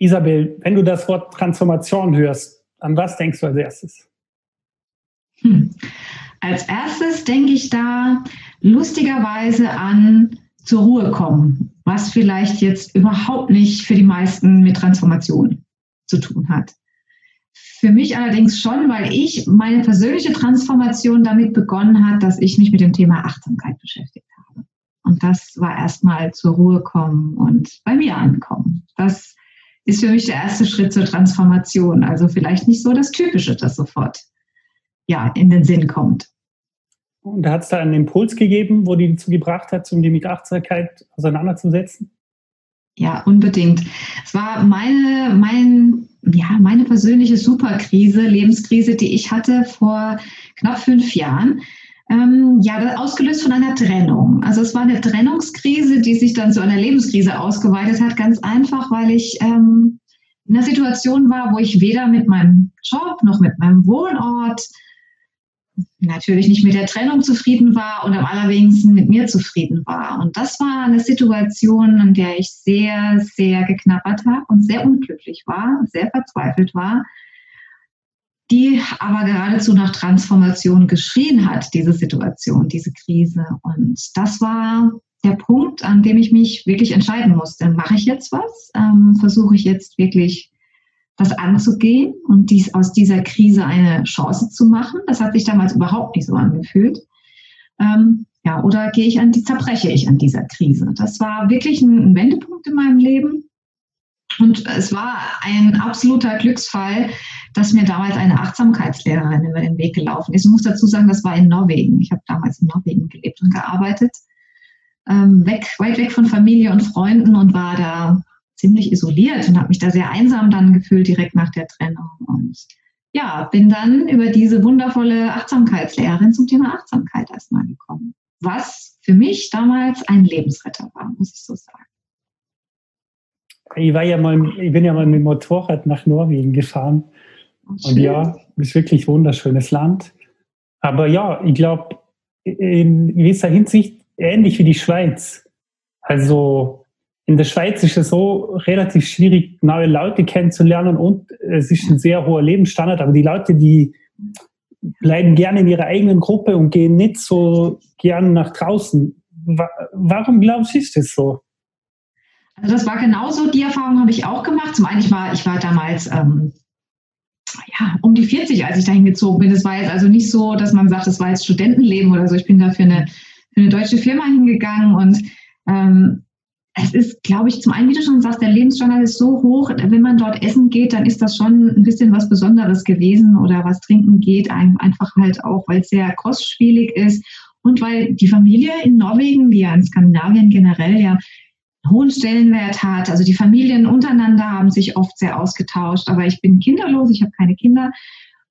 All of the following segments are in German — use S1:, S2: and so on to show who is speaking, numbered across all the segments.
S1: Isabel, wenn du das Wort Transformation hörst, an was denkst du als erstes?
S2: Hm. Als erstes denke ich da lustigerweise an zur Ruhe kommen, was vielleicht jetzt überhaupt nicht für die meisten mit Transformation zu tun hat. Für mich allerdings schon, weil ich meine persönliche Transformation damit begonnen hat, dass ich mich mit dem Thema Achtsamkeit beschäftigt habe. Und das war erstmal zur Ruhe kommen und bei mir ankommen. Das ist für mich der erste Schritt zur Transformation. Also vielleicht nicht so das Typische, das sofort ja, in den Sinn kommt.
S1: Und hat es da einen Impuls gegeben, wo die dazu gebracht hat, um die mit Achtsamkeit auseinanderzusetzen?
S2: Ja, unbedingt. Es war meine, mein, ja, meine persönliche Superkrise, Lebenskrise, die ich hatte vor knapp fünf Jahren. Ähm, ja, ausgelöst von einer Trennung. Also es war eine Trennungskrise, die sich dann zu einer Lebenskrise ausgeweitet hat, ganz einfach, weil ich ähm, in einer Situation war, wo ich weder mit meinem Job noch mit meinem Wohnort natürlich nicht mit der Trennung zufrieden war und am allerwenigsten mit mir zufrieden war. Und das war eine Situation, in der ich sehr, sehr geknabbert habe und sehr unglücklich war, sehr verzweifelt war, die aber geradezu nach Transformation geschrien hat, diese Situation, diese Krise. Und das war der Punkt, an dem ich mich wirklich entscheiden musste. Mache ich jetzt was? Ähm, Versuche ich jetzt wirklich das anzugehen und dies aus dieser Krise eine Chance zu machen. Das hat sich damals überhaupt nicht so angefühlt. Ähm, ja, oder gehe ich an die, zerbreche ich an dieser Krise? Das war wirklich ein, ein Wendepunkt in meinem Leben. Und es war ein absoluter Glücksfall, dass mir damals eine Achtsamkeitslehrerin über den Weg gelaufen ist. Ich muss dazu sagen, das war in Norwegen. Ich habe damals in Norwegen gelebt und gearbeitet. Ähm, weg, weit weg von Familie und Freunden und war da ziemlich isoliert und habe mich da sehr einsam dann gefühlt direkt nach der Trennung. Und ja, bin dann über diese wundervolle Achtsamkeitslehrerin zum Thema Achtsamkeit erstmal gekommen. Was für mich damals ein Lebensretter war, muss ich so sagen.
S1: Ich war ja mal, ich bin ja mal mit dem Motorrad nach Norwegen gefahren. Oh, und ja, ist wirklich ein wunderschönes Land. Aber ja, ich glaube, in gewisser Hinsicht ähnlich wie die Schweiz. Also in der Schweiz ist es so relativ schwierig, neue Leute kennenzulernen und es ist ein sehr hoher Lebensstandard, aber die Leute, die bleiben gerne in ihrer eigenen Gruppe und gehen nicht so gern nach draußen. Warum glaubst du, ist das so?
S2: Also das war genauso, die Erfahrung habe ich auch gemacht. Zum einen, ich war, ich war damals ähm, ja, um die 40, als ich dahin gezogen bin. Es war jetzt also nicht so, dass man sagt, es war jetzt Studentenleben oder so. Ich bin da für eine, für eine deutsche Firma hingegangen und ähm, es ist, glaube ich, zum einen, wie du schon sagst, der Lebensstandard ist so hoch, wenn man dort essen geht, dann ist das schon ein bisschen was Besonderes gewesen oder was trinken geht, einfach halt auch, weil es sehr kostspielig ist und weil die Familie in Norwegen, wie ja in Skandinavien generell ja hohen Stellenwert hat. Also die Familien untereinander haben sich oft sehr ausgetauscht, aber ich bin kinderlos, ich habe keine Kinder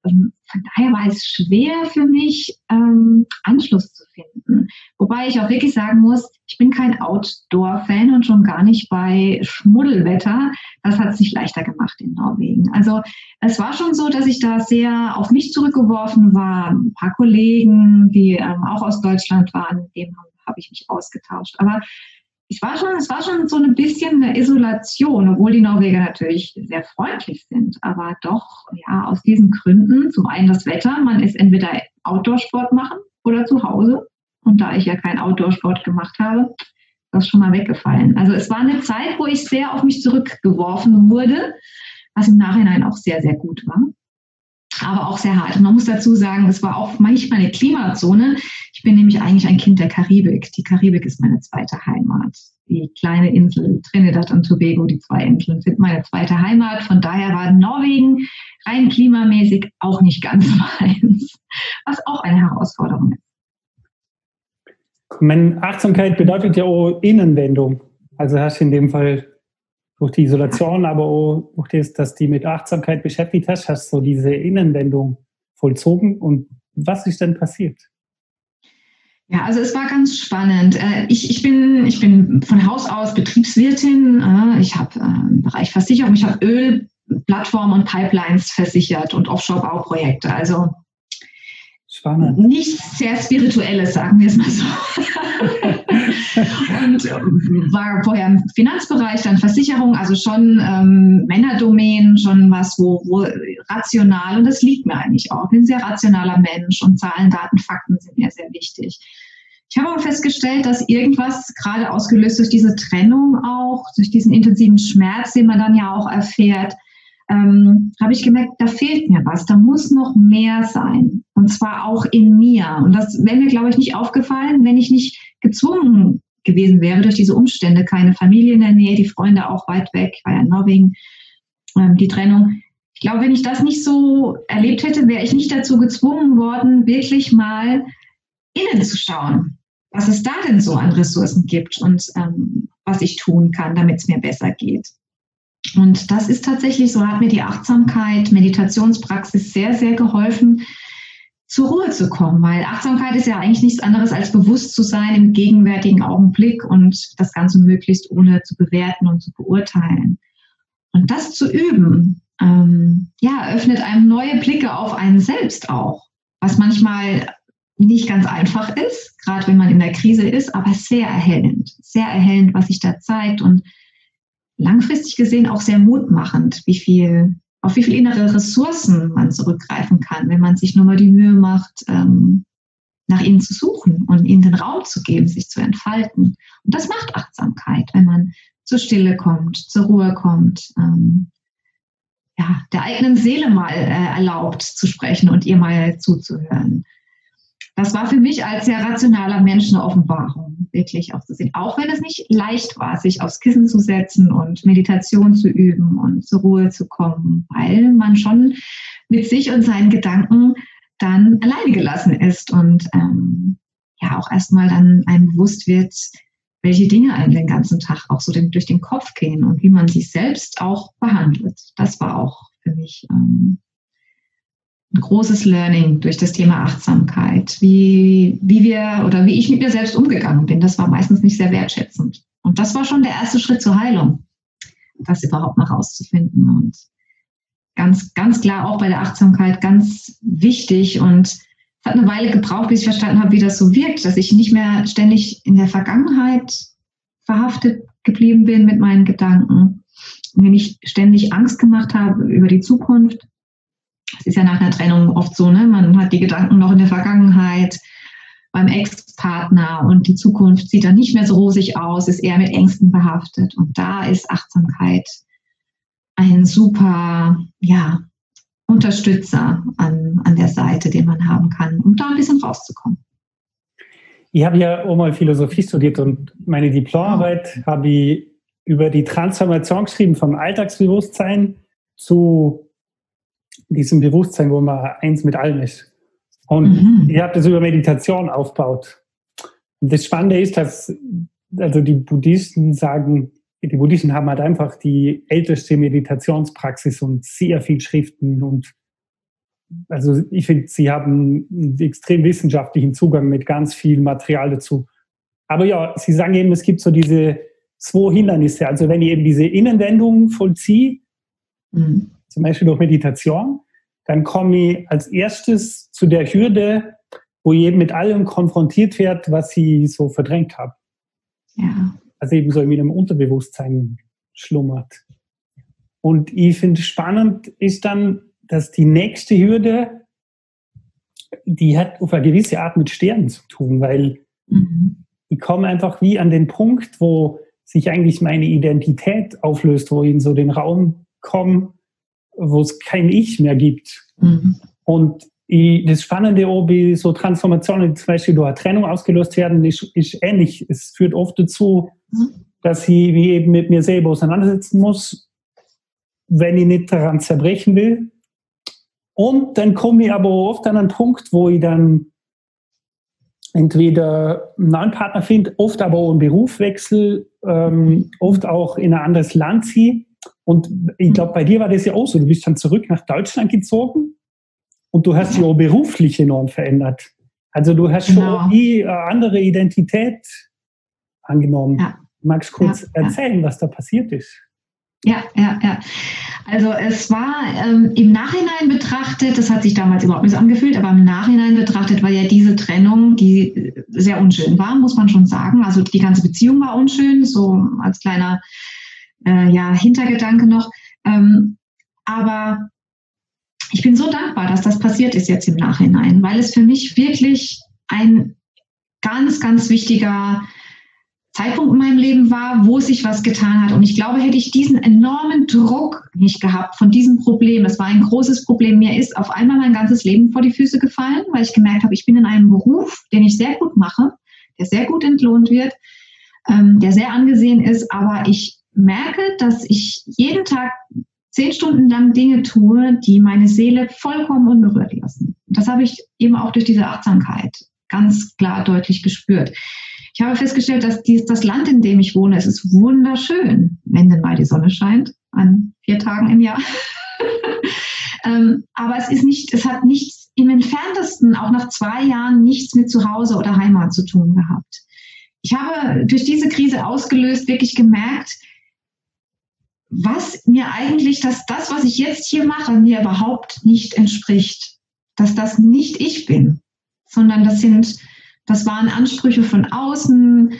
S2: ähm, von daher war es schwer für mich, ähm, Anschluss zu finden. Wobei ich auch wirklich sagen muss, ich bin kein Outdoor-Fan und schon gar nicht bei Schmuddelwetter. Das hat sich leichter gemacht in Norwegen. Also es war schon so, dass ich da sehr auf mich zurückgeworfen war. Ein paar Kollegen, die ähm, auch aus Deutschland waren, mit denen habe ich mich ausgetauscht. Aber ich war schon, es war schon so ein bisschen eine Isolation, obwohl die Norweger natürlich sehr freundlich sind, aber doch, ja, aus diesen Gründen, zum einen das Wetter, man ist entweder Outdoor-Sport machen oder zu Hause. Und da ich ja keinen Outdoor-Sport gemacht habe, ist das schon mal weggefallen. Also es war eine Zeit, wo ich sehr auf mich zurückgeworfen wurde, was im Nachhinein auch sehr, sehr gut war aber auch sehr hart. Und man muss dazu sagen, es war auch manchmal eine Klimazone. Ich bin nämlich eigentlich ein Kind der Karibik. Die Karibik ist meine zweite Heimat. Die kleine Insel Trinidad und Tobago, die zwei Inseln, sind meine zweite Heimat. Von daher war Norwegen rein klimamäßig auch nicht ganz meins, was auch eine Herausforderung ist.
S1: Meine Achtsamkeit bedeutet ja auch Innenwendung. Also hast du in dem Fall durch die Isolation, aber auch durch das, dass die mit Achtsamkeit beschäftigt hast, hast du diese Innenwendung vollzogen. Und was ist denn passiert?
S2: Ja, also es war ganz spannend. Äh, ich, ich, bin, ich bin von Haus aus Betriebswirtin. Äh, ich habe äh, im Bereich Versicherung, ich habe Ölplattformen und Pipelines versichert und Offshore-Bauprojekte. Also Spannend. Nichts sehr Spirituelles, sagen wir es mal so. und war vorher im Finanzbereich, dann Versicherung, also schon ähm, Männer Zahlendomänen schon was, wo, wo rational, und das liegt mir eigentlich auch, ich bin ein sehr rationaler Mensch und Zahlen, Daten, Fakten sind mir sehr wichtig. Ich habe aber festgestellt, dass irgendwas gerade ausgelöst durch diese Trennung auch, durch diesen intensiven Schmerz, den man dann ja auch erfährt, ähm, habe ich gemerkt, da fehlt mir was, da muss noch mehr sein. Und zwar auch in mir. Und das wäre mir, glaube ich, nicht aufgefallen, wenn ich nicht gezwungen gewesen wäre durch diese Umstände. Keine Familie in der Nähe, die Freunde auch weit weg, war ja in Norwegen, ähm, die Trennung. Ich glaube, wenn ich das nicht so erlebt hätte, wäre ich nicht dazu gezwungen worden, wirklich mal innen zu schauen, was es da denn so an Ressourcen gibt und ähm, was ich tun kann, damit es mir besser geht. Und das ist tatsächlich so, hat mir die Achtsamkeit, Meditationspraxis sehr, sehr geholfen, zur Ruhe zu kommen, weil Achtsamkeit ist ja eigentlich nichts anderes als bewusst zu sein im gegenwärtigen Augenblick und das Ganze möglichst ohne zu bewerten und zu beurteilen. Und das zu üben, ähm, ja, öffnet einem neue Blicke auf einen selbst auch, was manchmal nicht ganz einfach ist, gerade wenn man in der Krise ist, aber sehr erhellend, sehr erhellend, was sich da zeigt und langfristig gesehen auch sehr mutmachend, wie viel, auf wie viel innere Ressourcen man zurückgreifen kann, wenn man sich nur mal die Mühe macht, ähm, nach ihnen zu suchen und ihnen den Raum zu geben, sich zu entfalten. Und das macht Achtsamkeit, wenn man zur Stille kommt, zur Ruhe kommt, ähm, ja, der eigenen Seele mal äh, erlaubt zu sprechen und ihr mal zuzuhören das war für mich als sehr rationaler Mensch eine Offenbarung, wirklich auch zu sehen. Auch wenn es nicht leicht war, sich aufs Kissen zu setzen und Meditation zu üben und zur Ruhe zu kommen, weil man schon mit sich und seinen Gedanken dann alleine gelassen ist und ähm, ja auch erstmal dann einem bewusst wird, welche Dinge einem den ganzen Tag auch so durch den Kopf gehen und wie man sich selbst auch behandelt. Das war auch für mich ähm, ein großes Learning durch das Thema Achtsamkeit, wie, wie wir oder wie ich mit mir selbst umgegangen bin. Das war meistens nicht sehr wertschätzend. Und das war schon der erste Schritt zur Heilung, das überhaupt mal rauszufinden. Und ganz, ganz klar auch bei der Achtsamkeit ganz wichtig und es hat eine Weile gebraucht, bis ich verstanden habe, wie das so wirkt, dass ich nicht mehr ständig in der Vergangenheit verhaftet geblieben bin mit meinen Gedanken, mir nicht ständig Angst gemacht habe über die Zukunft, es ist ja nach einer Trennung oft so, ne? Man hat die Gedanken noch in der Vergangenheit beim Ex-Partner und die Zukunft sieht dann nicht mehr so rosig aus, ist eher mit Ängsten behaftet. Und da ist Achtsamkeit ein super, ja, Unterstützer an, an der Seite, den man haben kann, um da ein bisschen rauszukommen.
S1: Ich habe ja auch mal Philosophie studiert und meine Diplomarbeit habe ich über die Transformation geschrieben vom Alltagsbewusstsein zu diesem Bewusstsein, wo man eins mit allem ist. Und mhm. ich habe das über Meditation aufgebaut. Und das Spannende ist, dass also die Buddhisten sagen, die Buddhisten haben halt einfach die älteste Meditationspraxis und sehr viel Schriften und also ich finde, sie haben einen extrem wissenschaftlichen Zugang mit ganz viel Material dazu. Aber ja, sie sagen eben, es gibt so diese zwei Hindernisse. Also wenn ich eben diese Innenwendung vollziehe, mhm zum Beispiel durch Meditation, dann komme ich als erstes zu der Hürde, wo ich eben mit allem konfrontiert wird, was ich so verdrängt habe. Ja. Also eben so in einem Unterbewusstsein schlummert. Und ich finde spannend ist dann, dass die nächste Hürde, die hat auf eine gewisse Art mit Sternen zu tun, weil mhm. ich komme einfach wie an den Punkt, wo sich eigentlich meine Identität auflöst, wo ich in so den Raum komme, wo es kein Ich mehr gibt. Mhm. Und ich, das Spannende, ob so Transformationen zum Beispiel durch eine Trennung ausgelöst werden, ist, ist ähnlich. Es führt oft dazu, mhm. dass ich mich eben mit mir selber auseinandersetzen muss, wenn ich nicht daran zerbrechen will. Und dann komme ich aber oft an einen Punkt, wo ich dann entweder einen neuen Partner finde, oft aber auch einen Beruf wechsle, ähm, oft auch in ein anderes Land ziehe und ich glaube, bei dir war das ja auch so. Du bist dann zurück nach Deutschland gezogen und du hast dich auch beruflich enorm verändert. Also du hast genau. schon die äh, andere Identität angenommen. Ja. Magst du kurz ja, erzählen, ja. was da passiert ist?
S2: Ja, ja, ja. Also es war ähm, im Nachhinein betrachtet, das hat sich damals überhaupt nicht so angefühlt, aber im Nachhinein betrachtet war ja diese Trennung, die sehr unschön war, muss man schon sagen. Also die ganze Beziehung war unschön, so als kleiner äh, ja, Hintergedanke noch. Ähm, aber ich bin so dankbar, dass das passiert ist jetzt im Nachhinein, weil es für mich wirklich ein ganz, ganz wichtiger Zeitpunkt in meinem Leben war, wo sich was getan hat. Und ich glaube, hätte ich diesen enormen Druck nicht gehabt von diesem Problem, es war ein großes Problem, mir ist auf einmal mein ganzes Leben vor die Füße gefallen, weil ich gemerkt habe, ich bin in einem Beruf, den ich sehr gut mache, der sehr gut entlohnt wird, ähm, der sehr angesehen ist, aber ich merke, dass ich jeden Tag zehn Stunden lang Dinge tue, die meine Seele vollkommen unberührt lassen. Das habe ich eben auch durch diese Achtsamkeit ganz klar deutlich gespürt. Ich habe festgestellt, dass dies, das Land, in dem ich wohne, es ist wunderschön, wenn denn mal die Sonne scheint, an vier Tagen im Jahr. ähm, aber es ist nicht, es hat nichts im entferntesten, auch nach zwei Jahren, nichts mit Zuhause oder Heimat zu tun gehabt. Ich habe durch diese Krise ausgelöst wirklich gemerkt, was mir eigentlich, dass das, was ich jetzt hier mache, mir überhaupt nicht entspricht. Dass das nicht ich bin, sondern das sind, das waren Ansprüche von außen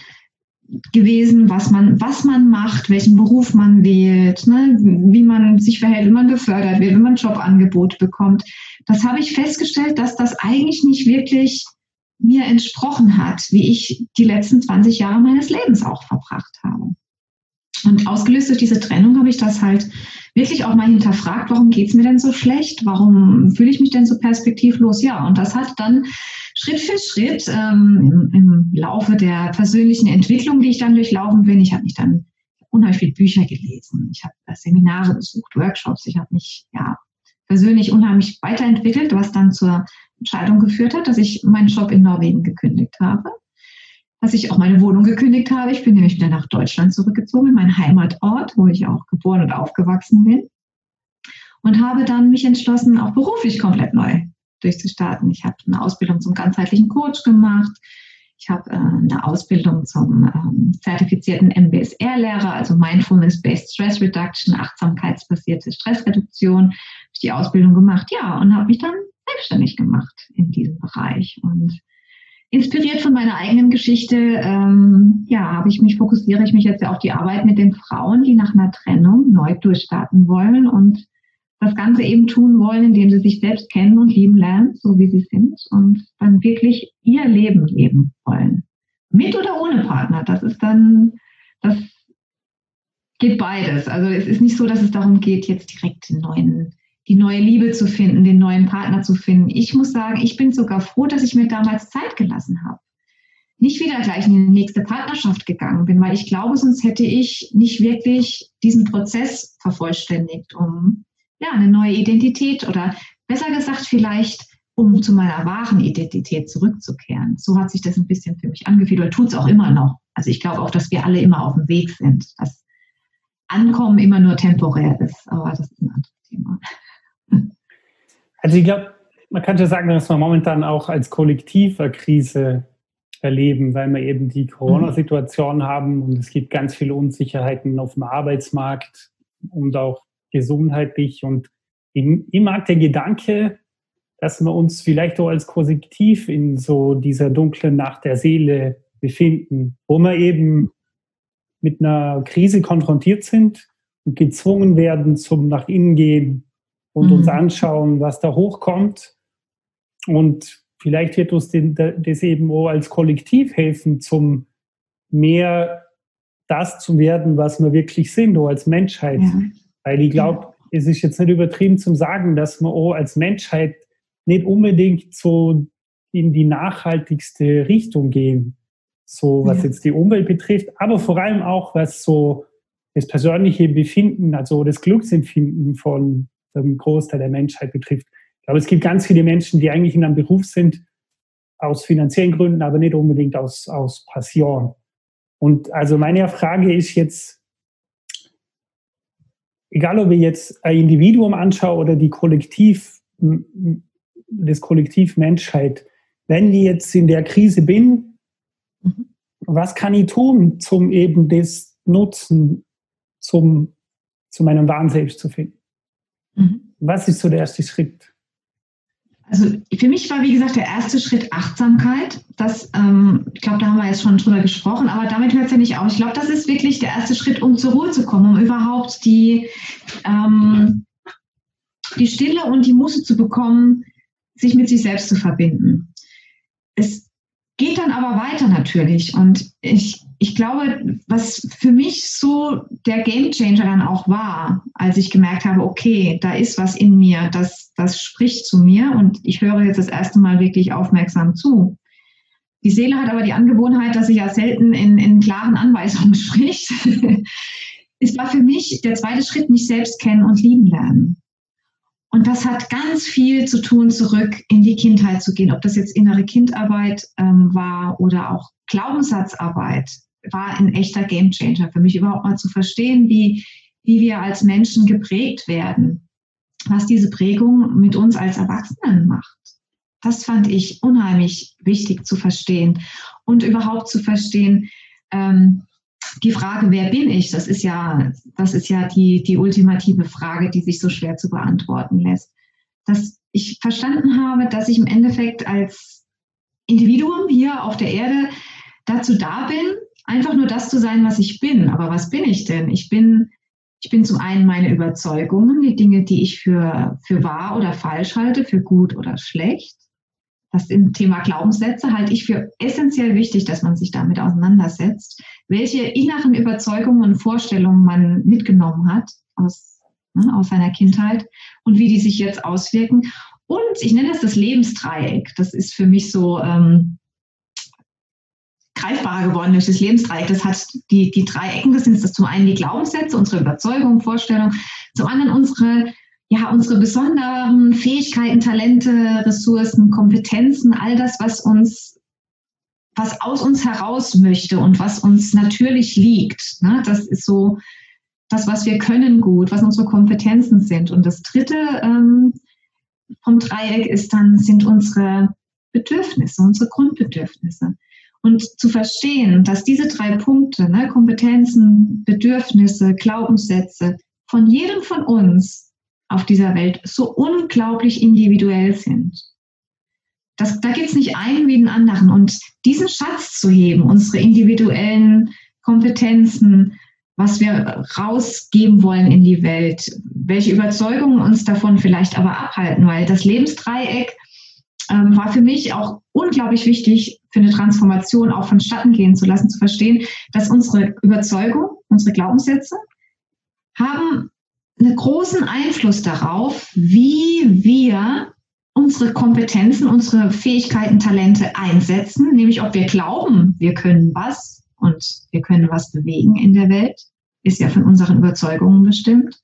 S2: gewesen, was man, was man macht, welchen Beruf man wählt, ne, wie man sich verhält, wie man befördert wird, wenn man ein Jobangebot bekommt. Das habe ich festgestellt, dass das eigentlich nicht wirklich mir entsprochen hat, wie ich die letzten 20 Jahre meines Lebens auch verbracht habe. Und ausgelöst durch diese Trennung habe ich das halt wirklich auch mal hinterfragt, warum geht es mir denn so schlecht? Warum fühle ich mich denn so perspektivlos? Ja, und das hat dann Schritt für Schritt ähm, im, im, Laufe der persönlichen Entwicklung, die ich dann durchlaufen bin, ich habe mich dann unheimlich viele Bücher gelesen, ich habe Seminare besucht, Workshops, ich habe mich ja persönlich unheimlich weiterentwickelt, was dann zur Entscheidung geführt hat, dass ich meinen Job in Norwegen gekündigt habe dass ich auch meine Wohnung gekündigt habe. Ich bin nämlich wieder nach Deutschland zurückgezogen, in meinen Heimatort, wo ich auch geboren und aufgewachsen bin. Und habe dann mich entschlossen, auch beruflich komplett neu durchzustarten. Ich habe eine Ausbildung zum ganzheitlichen Coach gemacht. Ich habe äh, eine Ausbildung zum ähm, zertifizierten MBSR-Lehrer, also Mindfulness-Based Stress Reduction, achtsamkeitsbasierte Stressreduktion. Ich die Ausbildung gemacht, ja, und habe mich dann selbstständig gemacht in diesem Bereich. Und inspiriert von meiner eigenen Geschichte, ähm, ja, habe ich mich, fokussiere ich mich jetzt auf die Arbeit mit den Frauen, die nach einer Trennung neu durchstarten wollen und das Ganze eben tun wollen, indem sie sich selbst kennen und lieben lernen, so wie sie sind und dann wirklich ihr Leben leben wollen. Mit oder ohne Partner. Das ist dann, das geht beides. Also es ist nicht so, dass es darum geht, jetzt direkt den neuen die neue Liebe zu finden, den neuen Partner zu finden. Ich muss sagen, ich bin sogar froh, dass ich mir damals Zeit gelassen habe. Nicht wieder gleich in die nächste Partnerschaft gegangen bin, weil ich glaube, sonst hätte ich nicht wirklich diesen Prozess vervollständigt, um ja, eine neue Identität oder besser gesagt vielleicht, um zu meiner wahren Identität zurückzukehren. So hat sich das ein bisschen für mich angefühlt oder tut es auch immer noch. Also ich glaube auch, dass wir alle immer auf dem Weg sind, dass Ankommen immer nur temporär ist, aber das ist ein anderes Thema.
S1: Also ich glaube, man kann schon sagen, dass wir momentan auch als kollektiver Krise erleben, weil wir eben die Corona-Situation haben und es gibt ganz viele Unsicherheiten auf dem Arbeitsmarkt und auch gesundheitlich. Und ich, ich mag der Gedanke, dass wir uns vielleicht auch als Kollektiv in so dieser dunklen Nacht der Seele befinden, wo wir eben mit einer Krise konfrontiert sind und gezwungen werden zum nach innen gehen, und mhm. uns anschauen, was da hochkommt. Und vielleicht wird uns das eben auch als Kollektiv helfen, zum mehr das zu werden, was wir wirklich sind, auch als Menschheit. Ja. Weil ich glaube, ja. es ist jetzt nicht übertrieben zum sagen, dass wir auch als Menschheit nicht unbedingt so in die nachhaltigste Richtung gehen, so was ja. jetzt die Umwelt betrifft, aber vor allem auch was so das persönliche Befinden, also das Glücksempfinden von einen Großteil der Menschheit betrifft. Glaube, es gibt ganz viele Menschen, die eigentlich in einem Beruf sind, aus finanziellen Gründen, aber nicht unbedingt aus, aus Passion. Und also meine Frage ist jetzt, egal ob ich jetzt ein Individuum anschaue oder die Kollektiv, das Kollektiv Menschheit, wenn ich jetzt in der Krise bin, was kann ich tun, zum eben das Nutzen zum, zu meinem wahren Selbst zu finden? Mhm. Was ist so der erste Schritt?
S2: Also für mich war, wie gesagt, der erste Schritt Achtsamkeit. Das, ähm, ich glaube, da haben wir jetzt schon drüber gesprochen, aber damit hört es ja nicht auf. Ich glaube, das ist wirklich der erste Schritt, um zur Ruhe zu kommen, um überhaupt die, ähm, die Stille und die Muße zu bekommen, sich mit sich selbst zu verbinden. Es dann aber weiter natürlich. Und ich, ich glaube, was für mich so der Gamechanger dann auch war, als ich gemerkt habe, okay, da ist was in mir, das, das spricht zu mir und ich höre jetzt das erste Mal wirklich aufmerksam zu. Die Seele hat aber die Angewohnheit, dass sie ja selten in, in klaren Anweisungen spricht. es war für mich der zweite Schritt, mich selbst kennen und lieben lernen. Und das hat ganz viel zu tun, zurück in die Kindheit zu gehen. Ob das jetzt innere Kindarbeit ähm, war oder auch Glaubenssatzarbeit, war ein echter Gamechanger für mich überhaupt mal zu verstehen, wie, wie wir als Menschen geprägt werden, was diese Prägung mit uns als Erwachsenen macht. Das fand ich unheimlich wichtig zu verstehen und überhaupt zu verstehen, ähm, die Frage, wer bin ich, das ist ja, das ist ja die, die ultimative Frage, die sich so schwer zu beantworten lässt. Dass ich verstanden habe, dass ich im Endeffekt als Individuum hier auf der Erde dazu da bin, einfach nur das zu sein, was ich bin. Aber was bin ich denn? Ich bin, ich bin zum einen meine Überzeugungen, die Dinge, die ich für, für wahr oder falsch halte, für gut oder schlecht das im Thema Glaubenssätze halte ich für essentiell wichtig, dass man sich damit auseinandersetzt, welche inneren Überzeugungen und Vorstellungen man mitgenommen hat aus, ne, aus seiner Kindheit und wie die sich jetzt auswirken. Und ich nenne das das Lebensdreieck. Das ist für mich so ähm, greifbarer geworden durch das Lebensdreieck. Das hat die, die drei Ecken, das sind das zum einen die Glaubenssätze, unsere Überzeugungen, Vorstellungen, zum anderen unsere ja, unsere besonderen Fähigkeiten, Talente, Ressourcen, Kompetenzen, all das, was uns, was aus uns heraus möchte und was uns natürlich liegt. Ne? Das ist so das, was wir können gut, was unsere Kompetenzen sind. Und das dritte ähm, vom Dreieck ist dann, sind unsere Bedürfnisse, unsere Grundbedürfnisse. Und zu verstehen, dass diese drei Punkte, ne, Kompetenzen, Bedürfnisse, Glaubenssätze, von jedem von uns auf dieser Welt so unglaublich individuell sind. Das, da gibt es nicht einen wie den anderen. Und diesen Schatz zu heben, unsere individuellen Kompetenzen, was wir rausgeben wollen in die Welt, welche Überzeugungen uns davon vielleicht aber abhalten, weil das Lebensdreieck ähm, war für mich auch unglaublich wichtig für eine Transformation auch vonstatten gehen zu lassen, zu verstehen, dass unsere Überzeugung, unsere Glaubenssätze haben einen großen Einfluss darauf, wie wir unsere Kompetenzen, unsere Fähigkeiten, Talente einsetzen, nämlich ob wir glauben, wir können was und wir können was bewegen in der Welt, ist ja von unseren Überzeugungen bestimmt.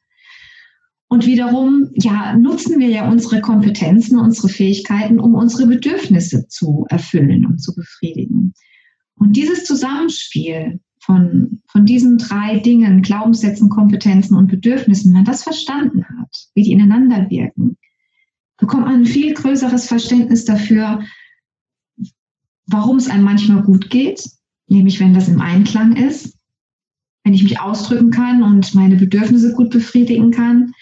S2: Und wiederum, ja, nutzen wir ja unsere Kompetenzen, unsere Fähigkeiten, um unsere Bedürfnisse zu erfüllen und zu befriedigen. Und dieses Zusammenspiel von, von diesen drei Dingen, Glaubenssätzen, Kompetenzen und Bedürfnissen, wenn man das verstanden hat, wie die ineinander wirken, bekommt man ein viel größeres Verständnis dafür, warum es einem manchmal gut geht, nämlich wenn das im Einklang ist, wenn ich mich ausdrücken kann und meine Bedürfnisse gut befriedigen kann,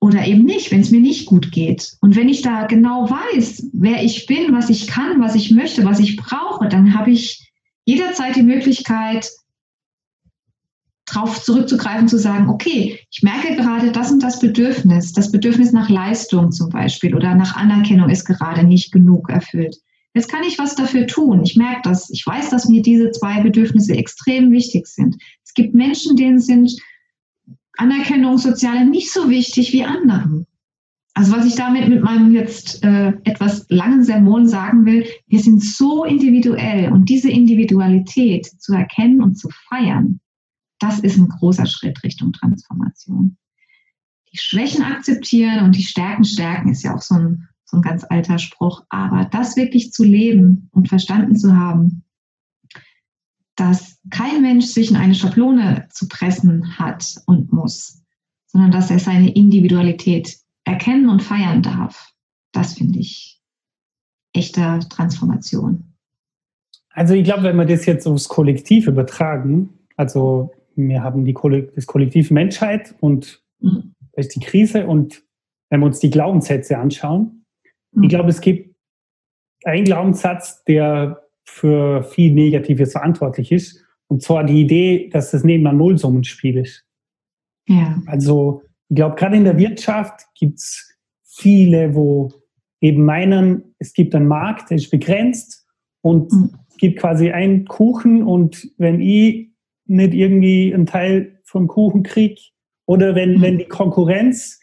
S2: oder eben nicht, wenn es mir nicht gut geht. Und wenn ich da genau weiß, wer ich bin, was ich kann, was ich möchte, was ich brauche, dann habe ich jederzeit die Möglichkeit, darauf zurückzugreifen, zu sagen, okay, ich merke gerade das und das Bedürfnis, das Bedürfnis nach Leistung zum Beispiel oder nach Anerkennung ist gerade nicht genug erfüllt. Jetzt kann ich was dafür tun. Ich merke das. Ich weiß, dass mir diese zwei Bedürfnisse extrem wichtig sind. Es gibt Menschen, denen sind Anerkennung, Soziale nicht so wichtig wie anderen. Also was ich damit mit meinem jetzt äh, etwas langen Sermon sagen will, wir sind so individuell und diese Individualität zu erkennen und zu feiern, das ist ein großer Schritt Richtung Transformation. Die Schwächen akzeptieren und die Stärken stärken ist ja auch so ein, so ein ganz alter Spruch. Aber das wirklich zu leben und verstanden zu haben, dass kein Mensch sich in eine Schablone zu pressen hat und muss, sondern dass er seine Individualität erkennen und feiern darf. Das finde ich echte Transformation.
S1: Also ich glaube, wenn wir das jetzt aufs Kollektiv übertragen, also wir haben die das Kollektiv Menschheit und mhm. die Krise und wenn wir uns die Glaubenssätze anschauen, Mhm. Ich glaube, es gibt einen Glaubenssatz, der für viel Negatives verantwortlich ist. Und zwar die Idee, dass das neben ein Nullsummenspiel ist. Ja. Also, ich glaube, gerade in der Wirtschaft gibt es viele, wo eben meinen, es gibt einen Markt, der ist begrenzt und mhm. es gibt quasi einen Kuchen und wenn ich nicht irgendwie einen Teil vom Kuchen kriege oder wenn, mhm. wenn die Konkurrenz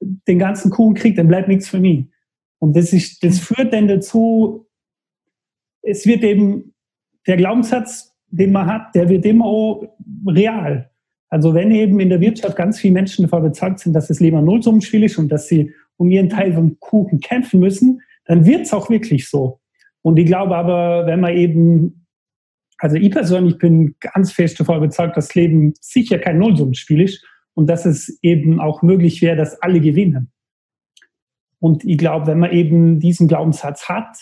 S1: den ganzen Kuchen kriegt, dann bleibt nichts für mich. Und das, ist, das führt dann dazu, es wird eben der Glaubenssatz, den man hat, der wird immer auch real. Also wenn eben in der Wirtschaft ganz viele Menschen davon überzeugt sind, dass das Leben ein Nullsummenspiel ist und dass sie um ihren Teil vom Kuchen kämpfen müssen, dann wird es auch wirklich so. Und ich glaube aber, wenn man eben, also ich persönlich bin ganz fest davon überzeugt, dass das Leben sicher kein Nullsummenspiel ist und dass es eben auch möglich wäre, dass alle gewinnen. Und ich glaube, wenn man eben diesen Glaubenssatz hat,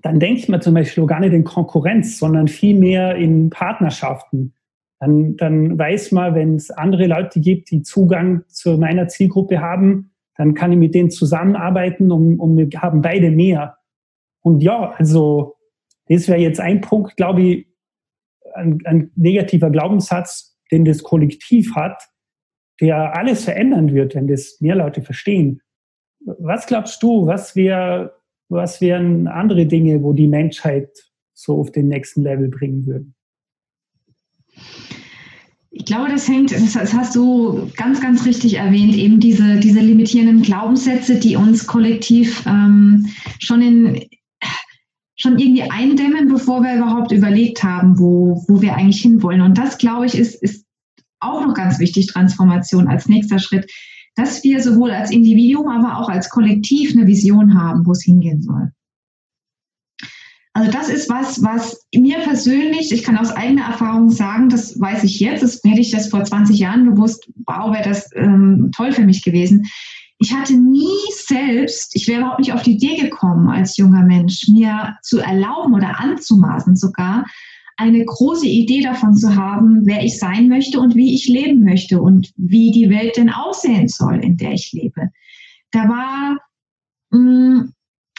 S1: dann denkt man zum Beispiel gar nicht in Konkurrenz, sondern vielmehr in Partnerschaften. Dann, dann weiß man, wenn es andere Leute gibt, die Zugang zu meiner Zielgruppe haben, dann kann ich mit denen zusammenarbeiten und, und wir haben beide mehr. Und ja, also das wäre jetzt ein Punkt, glaube ich, ein, ein negativer Glaubenssatz, den das Kollektiv hat, der alles verändern wird, wenn das mehr Leute verstehen. Was glaubst du, was, wär, was wären andere Dinge, wo die Menschheit so auf den nächsten Level bringen würden?
S2: Ich glaube, das hängt, das hast du ganz, ganz richtig erwähnt, eben diese, diese limitierenden Glaubenssätze, die uns kollektiv ähm, schon in schon irgendwie eindämmen, bevor wir überhaupt überlegt haben, wo, wo wir eigentlich hinwollen. Und das, glaube ich, ist, ist auch noch ganz wichtig, Transformation als nächster Schritt, dass wir sowohl als Individuum, aber auch als Kollektiv eine Vision haben, wo es hingehen soll. Also das ist was, was mir persönlich, ich kann aus eigener Erfahrung sagen, das weiß ich jetzt, das, hätte ich das vor 20 Jahren gewusst, wow, wäre das ähm, toll für mich gewesen. Ich hatte nie selbst, ich wäre überhaupt nicht auf die Idee gekommen als junger Mensch, mir zu erlauben oder anzumaßen sogar, eine große Idee davon zu haben, wer ich sein möchte und wie ich leben möchte und wie die Welt denn aussehen soll, in der ich lebe. Da war, mh, mm,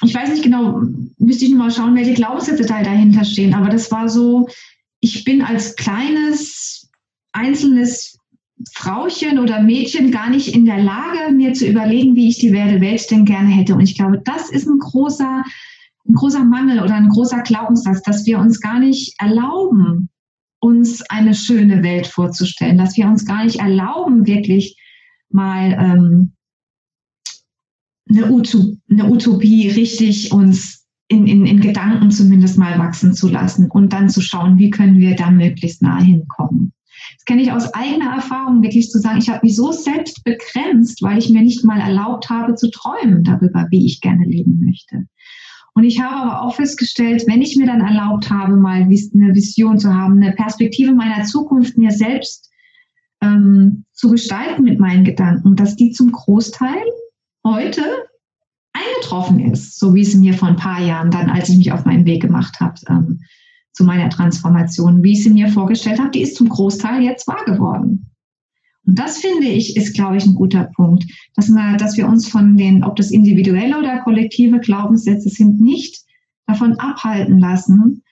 S2: ich weiß nicht genau, müsste ich mal schauen, welche Glaubenssätze da dahinter stehen, aber das war so, ich bin als kleines, einzelnes Frauchen oder Mädchen gar nicht in der Lage, mir zu überlegen, wie ich die Welt denn gerne hätte. Und ich glaube, das ist ein großer, ein großer Mangel oder ein großer Glaubenssatz, dass wir uns gar nicht erlauben, uns eine schöne Welt vorzustellen, dass wir uns gar nicht erlauben, wirklich mal ähm, eine, Utop eine Utopie richtig uns in, in, in Gedanken zumindest mal wachsen zu lassen und dann zu schauen, wie können wir da möglichst nahe hinkommen. Das kenne ich aus eigener Erfahrung, wirklich zu sagen, ich habe mich so selbst begrenzt, weil ich mir nicht mal erlaubt habe zu träumen darüber, wie ich gerne leben möchte. Und ich habe aber auch festgestellt, wenn ich mir dann erlaubt habe, mal eine Vision zu haben, eine Perspektive meiner Zukunft mir selbst ähm, zu gestalten mit meinen Gedanken, dass die zum Großteil heute eingetroffen ist, so wie es mir vor ein paar Jahren dann, als ich mich auf meinen Weg gemacht habe ähm, zu meiner Transformation, wie ich sie mir vorgestellt habe, die ist zum Großteil jetzt wahr geworden. Und das finde ich, ist, glaube ich, ein guter Punkt, dass, wir, dass wir uns von den, ob das individuelle oder kollektive Glaubenssätze sind, nicht davon abhalten lassen,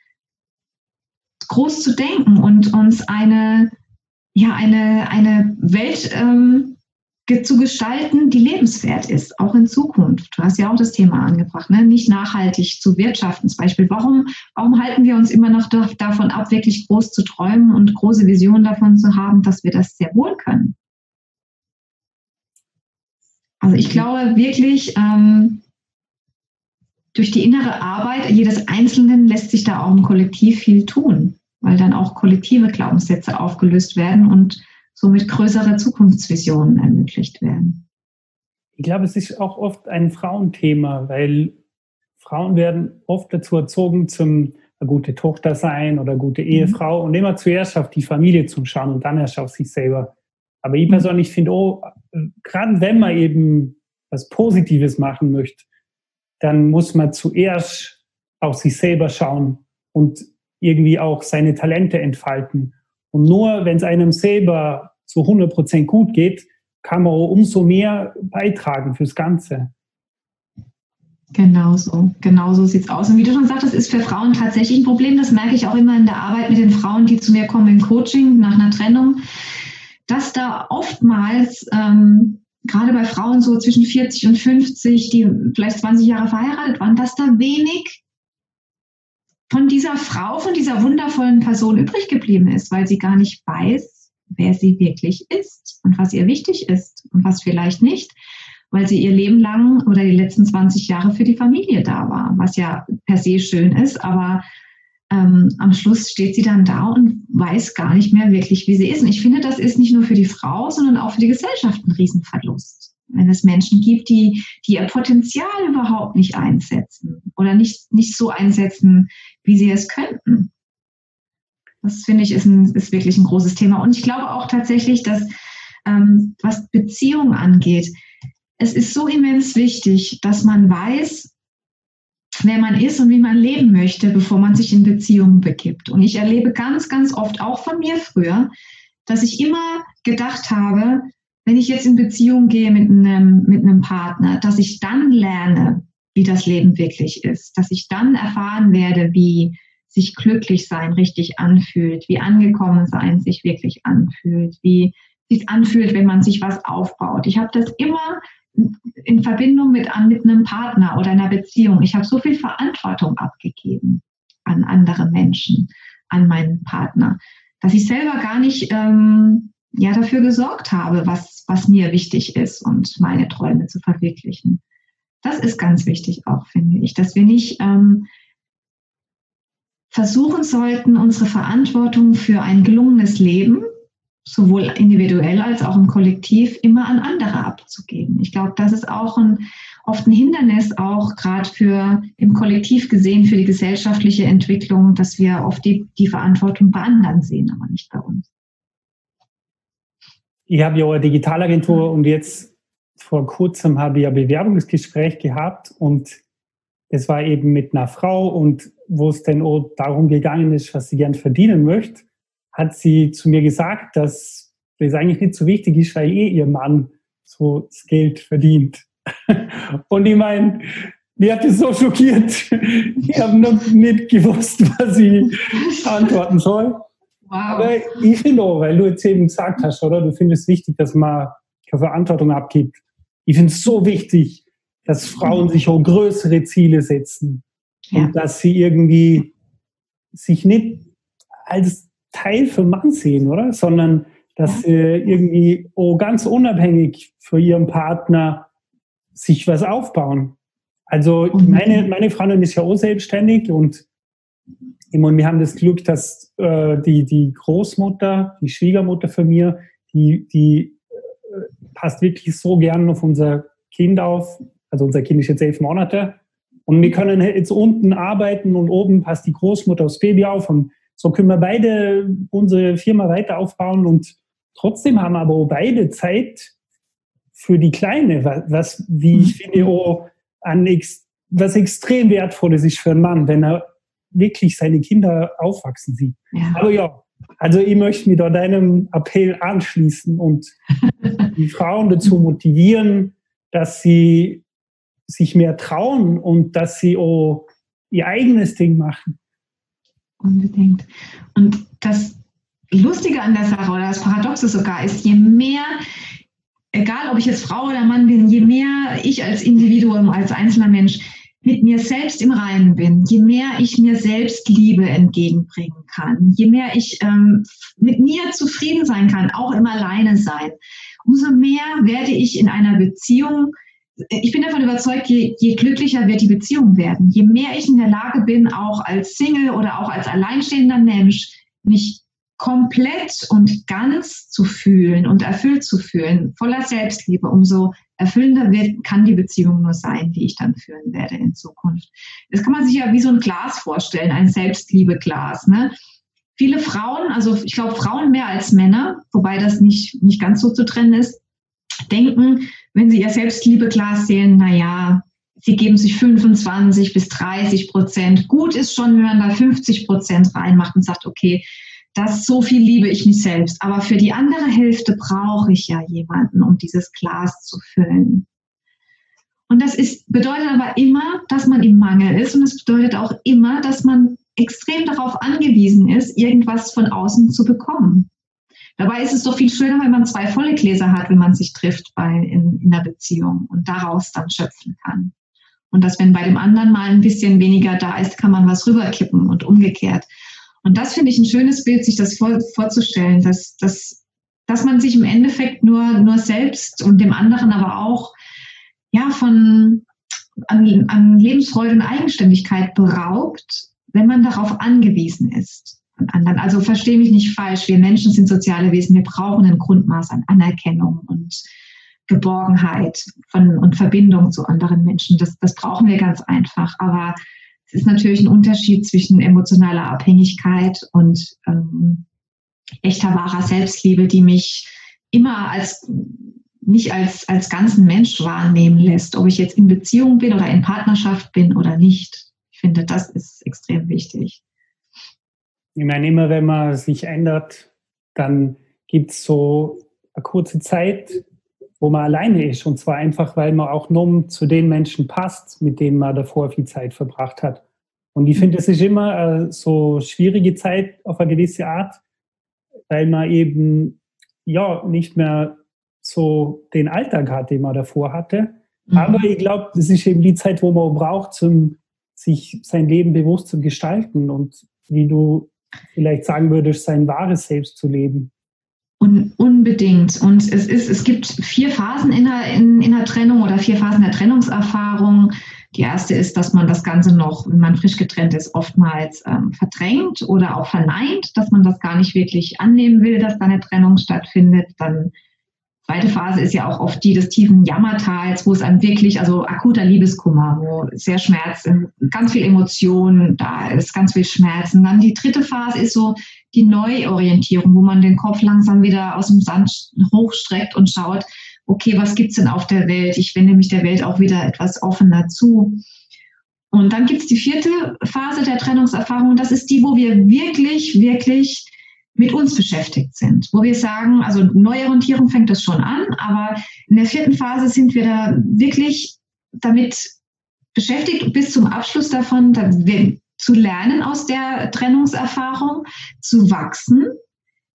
S2: groß zu denken und uns eine, ja, eine, eine Welt ähm, zu gestalten, die lebenswert ist, auch in Zukunft. Du hast ja auch das Thema angebracht, ne? nicht nachhaltig zu wirtschaften zum Beispiel. Warum, warum halten wir uns immer noch davon ab, wirklich groß zu träumen und große Visionen davon zu haben, dass wir das sehr wohl können? Also ich glaube wirklich, ähm, durch die innere Arbeit jedes Einzelnen lässt sich da auch im Kollektiv viel tun, weil dann auch kollektive Glaubenssätze aufgelöst werden und somit größere Zukunftsvisionen ermöglicht werden.
S1: Ich glaube, es ist auch oft ein Frauenthema, weil Frauen werden oft dazu erzogen, zum eine gute Tochter sein oder gute mhm. Ehefrau mhm. und immer zuerst auf die Familie zu schauen und dann erst auf sich selber. Aber ich mhm. persönlich finde, oh, gerade wenn man eben was Positives machen möchte, dann muss man zuerst auf sich selber schauen und irgendwie auch seine Talente entfalten. Und nur wenn es einem selber zu 100% gut geht, kann man umso mehr beitragen fürs Ganze.
S2: Genauso, genauso sieht es aus. Und wie du schon sagtest, ist für Frauen tatsächlich ein Problem. Das merke ich auch immer in der Arbeit mit den Frauen, die zu mir kommen im Coaching nach einer Trennung, dass da oftmals, ähm, gerade bei Frauen so zwischen 40 und 50, die vielleicht 20 Jahre verheiratet waren, dass da wenig von dieser Frau, von dieser wundervollen Person übrig geblieben ist, weil sie gar nicht weiß, wer sie wirklich ist und was ihr wichtig ist und was vielleicht nicht weil sie ihr Leben lang oder die letzten 20 Jahre für die Familie da war, was ja per se schön ist, aber ähm, am Schluss steht sie dann da und weiß gar nicht mehr wirklich, wie sie ist. Und ich finde, das ist nicht nur für die Frau, sondern auch für die Gesellschaft ein Riesenverlust. Wenn es Menschen gibt, die, die ihr Potenzial überhaupt nicht einsetzen oder nicht, nicht so einsetzen, wie sie es könnten. Das finde ich ist, ein, ist wirklich ein großes Thema. Und ich glaube auch tatsächlich, dass ähm, was Beziehungen angeht, es ist so immens wichtig, dass man weiß, wer man ist und wie man leben möchte, bevor man sich in Beziehungen begibt. Und ich erlebe ganz, ganz oft, auch von mir früher, dass ich immer gedacht habe, wenn ich jetzt in Beziehung gehe mit einem, mit einem Partner, dass ich dann lerne, wie das Leben wirklich ist, dass ich dann erfahren werde, wie sich glücklich sein richtig anfühlt, wie angekommen sein sich wirklich anfühlt, wie sich anfühlt, wenn man sich was aufbaut. Ich habe das immer in Verbindung mit, mit einem Partner oder einer Beziehung. Ich habe so viel Verantwortung abgegeben an andere Menschen, an meinen Partner, dass ich selber gar nicht ähm, ja, dafür gesorgt habe, was, was mir wichtig ist und meine Träume zu verwirklichen. Das ist ganz wichtig auch, finde ich, dass wir nicht ähm, versuchen sollten, unsere Verantwortung für ein gelungenes Leben sowohl individuell als auch im Kollektiv immer an andere abzugeben. Ich glaube, das ist auch ein, oft ein Hindernis, auch gerade für im Kollektiv gesehen, für die gesellschaftliche Entwicklung, dass wir oft die, die Verantwortung bei anderen sehen, aber nicht bei uns.
S1: Ich habe ja eine Digitalagentur und jetzt vor kurzem habe ich ein Bewerbungsgespräch gehabt und es war eben mit einer Frau und wo es dann auch darum gegangen ist, was sie gern verdienen möchte hat sie zu mir gesagt, dass das eigentlich nicht so wichtig ist, weil eh ihr Mann so das Geld verdient. Und ich meine, mir hat das so schockiert. Ich habe noch nicht gewusst, was ich antworten soll. Wow. Aber ich finde auch, weil du jetzt eben gesagt hast, oder? Du findest es wichtig, dass man Verantwortung abgibt. Ich finde es so wichtig, dass Frauen sich auch größere Ziele setzen. Ja. Und dass sie irgendwie sich nicht als Teil für Mann sehen, oder? Sondern dass sie irgendwie oh, ganz unabhängig für ihren Partner sich was aufbauen. Also meine, meine Freundin ist ja auch selbstständig und meine, wir haben das Glück, dass äh, die, die Großmutter, die Schwiegermutter von mir, die, die äh, passt wirklich so gern auf unser Kind auf. Also unser Kind ist jetzt elf Monate. Und wir können jetzt unten arbeiten und oben passt die Großmutter aufs Baby auf und so können wir beide unsere Firma weiter aufbauen und trotzdem haben aber auch beide Zeit für die Kleine, was, wie ich mhm. finde, auch an was extrem wertvolles ist für einen Mann, wenn er wirklich seine Kinder aufwachsen sieht. Ja. Aber ja, also ich möchte mich da deinem Appell anschließen und die Frauen dazu motivieren, dass sie sich mehr trauen und dass sie auch ihr eigenes Ding machen.
S2: Unbedingt. Und das Lustige an der Sache oder das Paradoxe sogar ist, je mehr, egal ob ich jetzt Frau oder Mann bin, je mehr ich als Individuum, als einzelner Mensch mit mir selbst im Reinen bin, je mehr ich mir selbst Liebe entgegenbringen kann, je mehr ich ähm, mit mir zufrieden sein kann, auch im Alleine sein, umso mehr werde ich in einer Beziehung ich bin davon überzeugt, je, je, glücklicher wird die Beziehung werden. Je mehr ich in der Lage bin, auch als Single oder auch als alleinstehender Mensch, mich komplett und ganz zu fühlen und erfüllt zu fühlen, voller Selbstliebe, umso erfüllender wird, kann die Beziehung nur sein, die ich dann führen werde in Zukunft. Das kann man sich ja wie so ein Glas vorstellen, ein Selbstliebeglas. Ne? Viele Frauen, also ich glaube Frauen mehr als Männer, wobei das nicht, nicht ganz so zu trennen ist, denken, wenn Sie Ihr Selbstliebeglas sehen, naja, Sie geben sich 25 bis 30 Prozent. Gut ist schon, wenn man da 50 Prozent reinmacht und sagt, okay, das so viel liebe ich mich selbst. Aber für die andere Hälfte brauche ich ja jemanden, um dieses Glas zu füllen. Und das ist, bedeutet aber immer, dass man im Mangel ist und es bedeutet auch immer, dass man extrem darauf angewiesen ist, irgendwas von außen zu bekommen. Dabei ist es doch viel schöner, wenn man zwei volle Gläser hat, wenn man sich trifft bei, in, in einer Beziehung und daraus dann schöpfen kann. Und dass, wenn bei dem anderen mal ein bisschen weniger da ist, kann man was rüberkippen und umgekehrt. Und das finde ich ein schönes Bild, sich das vor, vorzustellen, dass, dass, dass man sich im Endeffekt nur, nur selbst und dem anderen aber auch ja, von, an, an Lebensfreude und Eigenständigkeit beraubt, wenn man darauf angewiesen ist anderen. Also verstehe mich nicht falsch, wir Menschen sind soziale Wesen, wir brauchen ein Grundmaß an Anerkennung und Geborgenheit von, und Verbindung zu anderen Menschen. Das, das brauchen wir ganz einfach. Aber es ist natürlich ein Unterschied zwischen emotionaler Abhängigkeit und ähm, echter wahrer Selbstliebe, die mich immer als mich als, als ganzen Mensch wahrnehmen lässt, ob ich jetzt in Beziehung bin oder in Partnerschaft bin oder nicht. Ich finde, das ist extrem wichtig.
S1: Ich meine, immer wenn man sich ändert, dann gibt es so eine kurze Zeit, wo man alleine ist. Und zwar einfach, weil man auch nur zu den Menschen passt, mit denen man davor viel Zeit verbracht hat. Und ich finde, es ist immer eine so schwierige Zeit auf eine gewisse Art, weil man eben ja nicht mehr so den Alltag hat, den man davor hatte. Mhm. Aber ich glaube, das ist eben die Zeit, wo man braucht, zum sich sein Leben bewusst zu gestalten und wie du vielleicht sagen würdest, sein wahres Selbst zu leben.
S2: Un unbedingt. Und es, ist, es gibt vier Phasen in der, in, in der Trennung oder vier Phasen der Trennungserfahrung. Die erste ist, dass man das Ganze noch, wenn man frisch getrennt ist, oftmals ähm, verdrängt oder auch verneint, dass man das gar nicht wirklich annehmen will, dass da eine Trennung stattfindet. Dann zweite Phase ist ja auch oft die des tiefen Jammertals, wo es einem wirklich, also akuter Liebeskummer, wo sehr Schmerz, ganz viel Emotionen da ist, ganz viel Schmerzen. Dann die dritte Phase ist so die Neuorientierung, wo man den Kopf langsam wieder aus dem Sand hochstreckt und schaut, okay, was gibt's denn auf der Welt? Ich wende mich der Welt auch wieder etwas offener zu. Und dann gibt's die vierte Phase der Trennungserfahrung. Das ist die, wo wir wirklich, wirklich mit uns beschäftigt sind, wo wir sagen, also Neuorientierung fängt das schon an, aber in der vierten Phase sind wir da wirklich damit beschäftigt, bis zum Abschluss davon zu lernen aus der Trennungserfahrung, zu wachsen,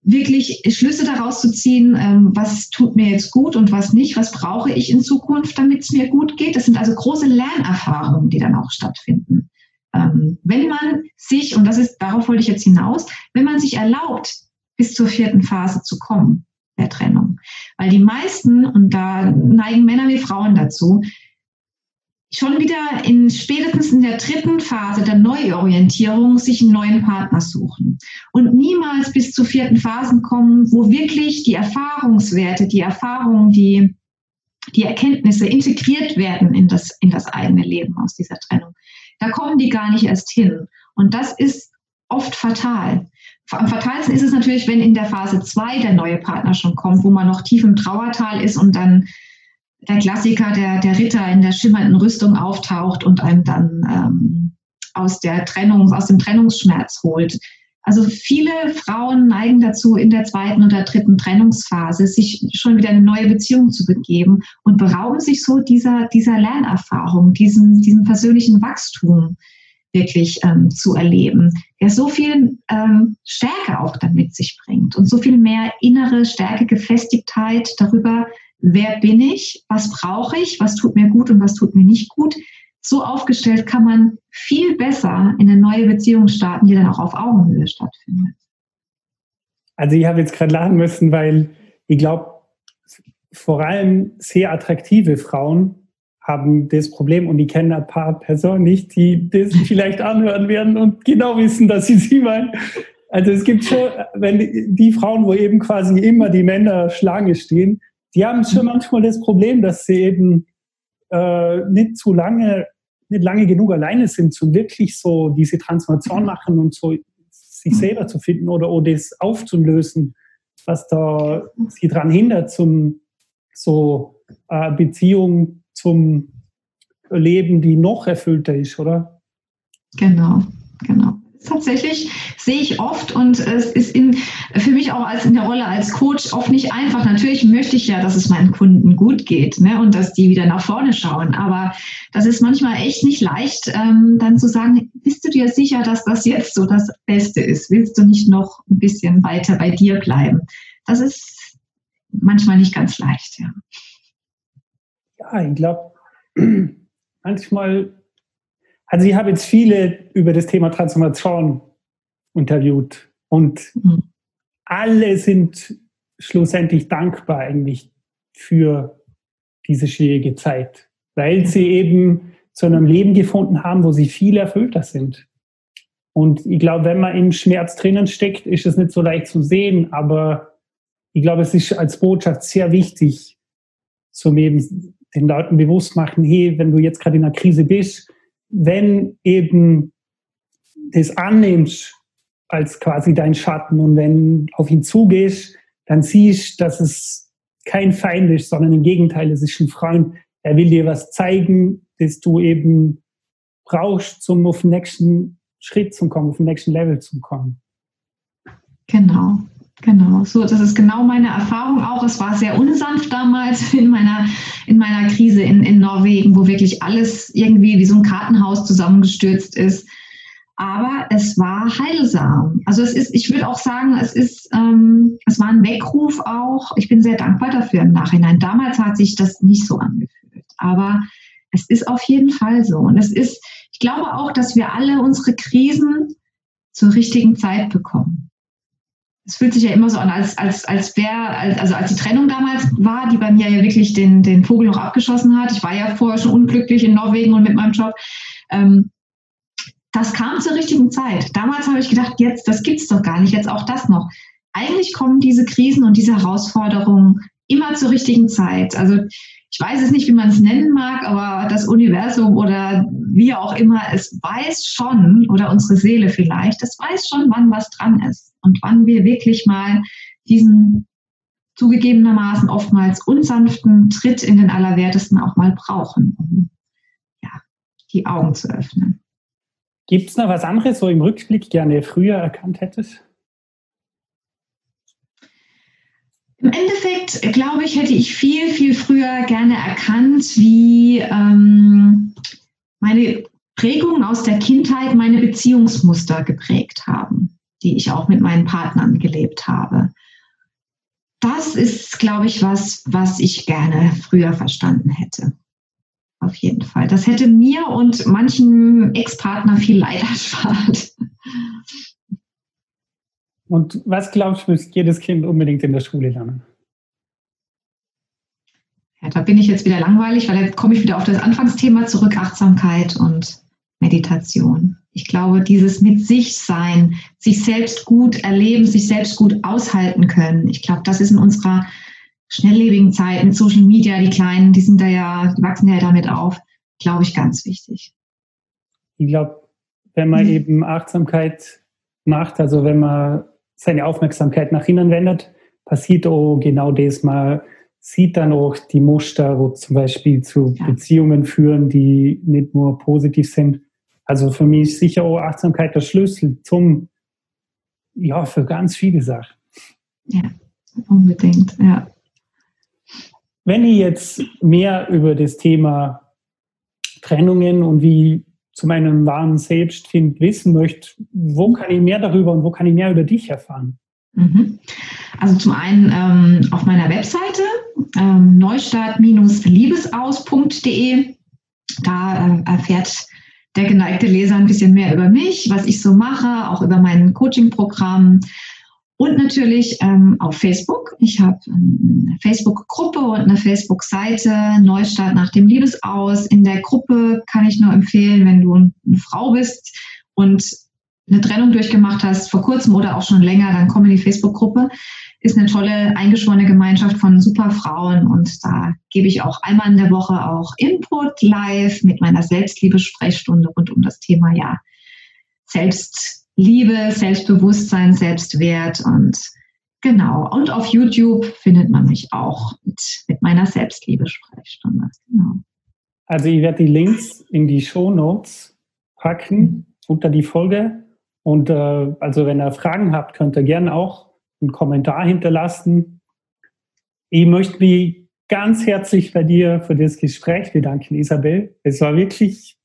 S2: wirklich Schlüsse daraus zu ziehen, ähm, was tut mir jetzt gut und was nicht, was brauche ich in Zukunft, damit es mir gut geht. Das sind also große Lernerfahrungen, die dann auch stattfinden ähm, wenn man sich, und das ist, darauf wollte ich jetzt hinaus, wenn man sich erlaubt, bis zur vierten Phase zu kommen, der Trennung. Weil die meisten, und da neigen Männer wie Frauen dazu, schon wieder in spätestens in der dritten Phase der Neuorientierung sich einen neuen Partner suchen und niemals bis zur vierten Phase kommen, wo wirklich die Erfahrungswerte, die Erfahrungen, die, die Erkenntnisse integriert werden in das, in das eigene Leben aus dieser Trennung. Da kommen die gar nicht erst hin. Und das ist oft fatal. Am fatalsten ist es natürlich, wenn in der Phase 2 der neue Partner schon kommt, wo man noch tief im Trauertal ist und dann der Klassiker, der, der Ritter in der schimmernden Rüstung auftaucht und einem dann ähm, aus der Trennung, aus dem Trennungsschmerz holt. Also viele Frauen neigen dazu, in der zweiten oder dritten Trennungsphase sich schon wieder eine neue Beziehung zu begeben und berauben sich so dieser, dieser Lernerfahrung, diesem, diesem persönlichen Wachstum wirklich ähm, zu erleben, der so viel ähm, Stärke auch dann mit sich bringt und so viel mehr innere Stärke, Gefestigtheit darüber, wer bin ich, was brauche ich, was tut mir gut und was tut mir nicht gut, so aufgestellt kann man viel besser in eine neue Beziehung starten, die dann auch auf Augenhöhe stattfindet.
S1: Also ich habe jetzt gerade lachen müssen, weil ich glaube, vor allem sehr attraktive Frauen haben das Problem und ich kenne ein paar Personen nicht, die das vielleicht anhören werden und genau wissen, dass sie sie meinen. Also es gibt schon, wenn die, die Frauen, wo eben quasi immer die Männer Schlange stehen, die haben schon manchmal das Problem, dass sie eben äh, nicht zu lange, nicht lange genug alleine sind, zu wirklich so diese Transformation machen und so sich selber zu finden oder, oder das aufzulösen, was da sie daran hindert, zum so äh, Beziehung zum Leben, die noch erfüllter ist, oder?
S2: Genau, genau. Tatsächlich sehe ich oft und es ist in, für mich auch als in der Rolle als Coach oft nicht einfach. Natürlich möchte ich ja, dass es meinen Kunden gut geht ne, und dass die wieder nach vorne schauen. Aber das ist manchmal echt nicht leicht, ähm, dann zu sagen, bist du dir sicher, dass das jetzt so das Beste ist? Willst du nicht noch ein bisschen weiter bei dir bleiben? Das ist manchmal nicht ganz leicht, ja.
S1: Ja, ich glaube, manchmal also ich habe jetzt viele über das Thema Transformation interviewt und mhm. alle sind schlussendlich dankbar eigentlich für diese schwierige Zeit, weil sie eben zu einem Leben gefunden haben, wo sie viel erfüllter sind. Und ich glaube, wenn man im Schmerz drinnen steckt, ist es nicht so leicht zu sehen, aber ich glaube, es ist als Botschaft sehr wichtig, zum eben den Leuten bewusst machen, hey, wenn du jetzt gerade in einer Krise bist, wenn eben das annimmst als quasi dein Schatten und wenn auf ihn zugehst, dann siehst, dass es kein Feind ist, sondern im Gegenteil, es ist ein Freund. Er will dir was zeigen, das du eben brauchst, um auf den nächsten Schritt zu kommen, auf den nächsten Level zu kommen.
S2: Genau. Genau, so, das ist genau meine Erfahrung auch. Es war sehr unsanft damals in meiner, in meiner Krise in, in Norwegen, wo wirklich alles irgendwie wie so ein Kartenhaus zusammengestürzt ist. Aber es war heilsam. Also es ist, ich würde auch sagen, es ist, ähm, es war ein Weckruf auch. Ich bin sehr dankbar dafür im Nachhinein. Damals hat sich das nicht so angefühlt. Aber es ist auf jeden Fall so. Und es ist, ich glaube auch, dass wir alle unsere Krisen zur richtigen Zeit bekommen es fühlt sich ja immer so an, als, als, als wäre, also als die Trennung damals war, die bei mir ja wirklich den, den Vogel noch abgeschossen hat. Ich war ja vorher schon unglücklich in Norwegen und mit meinem Job. Ähm, das kam zur richtigen Zeit. Damals habe ich gedacht, jetzt, das gibt's doch gar nicht, jetzt auch das noch. Eigentlich kommen diese Krisen und diese Herausforderungen immer zur richtigen Zeit. Also ich weiß es nicht, wie man es nennen mag, aber das Universum oder wie auch immer, es weiß schon, oder unsere Seele vielleicht, es weiß schon, wann was dran ist und wann wir wirklich mal diesen zugegebenermaßen oftmals unsanften Tritt in den Allerwertesten auch mal brauchen, um ja, die Augen zu öffnen.
S1: Gibt es noch was anderes, so im Rückblick gerne früher erkannt hättest?
S2: Im Endeffekt, glaube ich, hätte ich viel, viel früher gerne erkannt, wie ähm, meine Prägungen aus der Kindheit meine Beziehungsmuster geprägt haben, die ich auch mit meinen Partnern gelebt habe. Das ist, glaube ich, was, was ich gerne früher verstanden hätte. Auf jeden Fall. Das hätte mir und manchen Ex-Partner viel Leid erspart.
S1: Und was glaubst du, müsste jedes Kind unbedingt in der Schule lernen?
S2: Ja, da bin ich jetzt wieder langweilig, weil da komme ich wieder auf das Anfangsthema zurück, Achtsamkeit und Meditation. Ich glaube, dieses mit sich sein, sich selbst gut erleben, sich selbst gut aushalten können. Ich glaube, das ist in unserer schnelllebigen Zeit mit Social Media, die Kleinen, die sind da ja, die wachsen ja damit auf, glaube ich, ganz wichtig.
S1: Ich glaube, wenn man mhm. eben Achtsamkeit macht, also wenn man seine Aufmerksamkeit nach innen wendet, passiert auch genau das. Man sieht dann auch die Muster, wo zum Beispiel zu ja. Beziehungen führen, die nicht nur positiv sind. Also für mich ist sicher auch Achtsamkeit der Schlüssel zum, ja, für ganz viele Sachen.
S2: Ja, unbedingt, ja.
S1: Wenn ich jetzt mehr über das Thema Trennungen und wie zu meinem wahren Selbstfind wissen möchte, wo kann ich mehr darüber und wo kann ich mehr über dich erfahren?
S2: Mhm. Also zum einen ähm, auf meiner Webseite ähm, neustart-liebesaus.de. Da äh, erfährt der geneigte Leser ein bisschen mehr über mich, was ich so mache, auch über mein Coaching-Programm, und natürlich ähm, auf Facebook. Ich habe eine Facebook-Gruppe und eine Facebook-Seite, Neustart nach dem Liebesaus. In der Gruppe kann ich nur empfehlen, wenn du eine Frau bist und eine Trennung durchgemacht hast, vor kurzem oder auch schon länger, dann komm in die Facebook-Gruppe. Ist eine tolle, eingeschworene Gemeinschaft von super Frauen und da gebe ich auch einmal in der Woche auch Input live mit meiner Selbstliebe-Sprechstunde rund um das Thema, ja, Selbst Liebe, Selbstbewusstsein, Selbstwert und genau. Und auf YouTube findet man mich auch mit, mit meiner Selbstliebe-Sprechstunde. Genau.
S1: Also ich werde die Links in die Show Notes packen unter die Folge Und äh, also wenn ihr Fragen habt, könnt ihr gerne auch einen Kommentar hinterlassen. Ich möchte mich ganz herzlich bei dir für das Gespräch bedanken, Isabel. Es war wirklich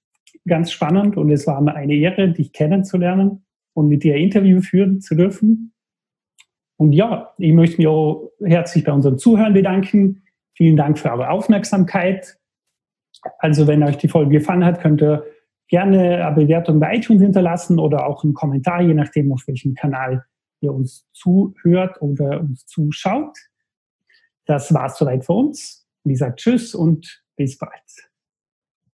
S1: ganz spannend und es war mir eine Ehre, dich kennenzulernen und mit dir ein Interview führen zu dürfen. Und ja, ich möchte mich auch herzlich bei unseren Zuhörern bedanken. Vielen Dank für eure Aufmerksamkeit. Also wenn euch die Folge gefallen hat, könnt ihr gerne eine Bewertung bei iTunes hinterlassen oder auch einen Kommentar, je nachdem, auf welchem Kanal ihr uns zuhört oder uns zuschaut. Das war's soweit für uns. Sage Tschüss und bis bald.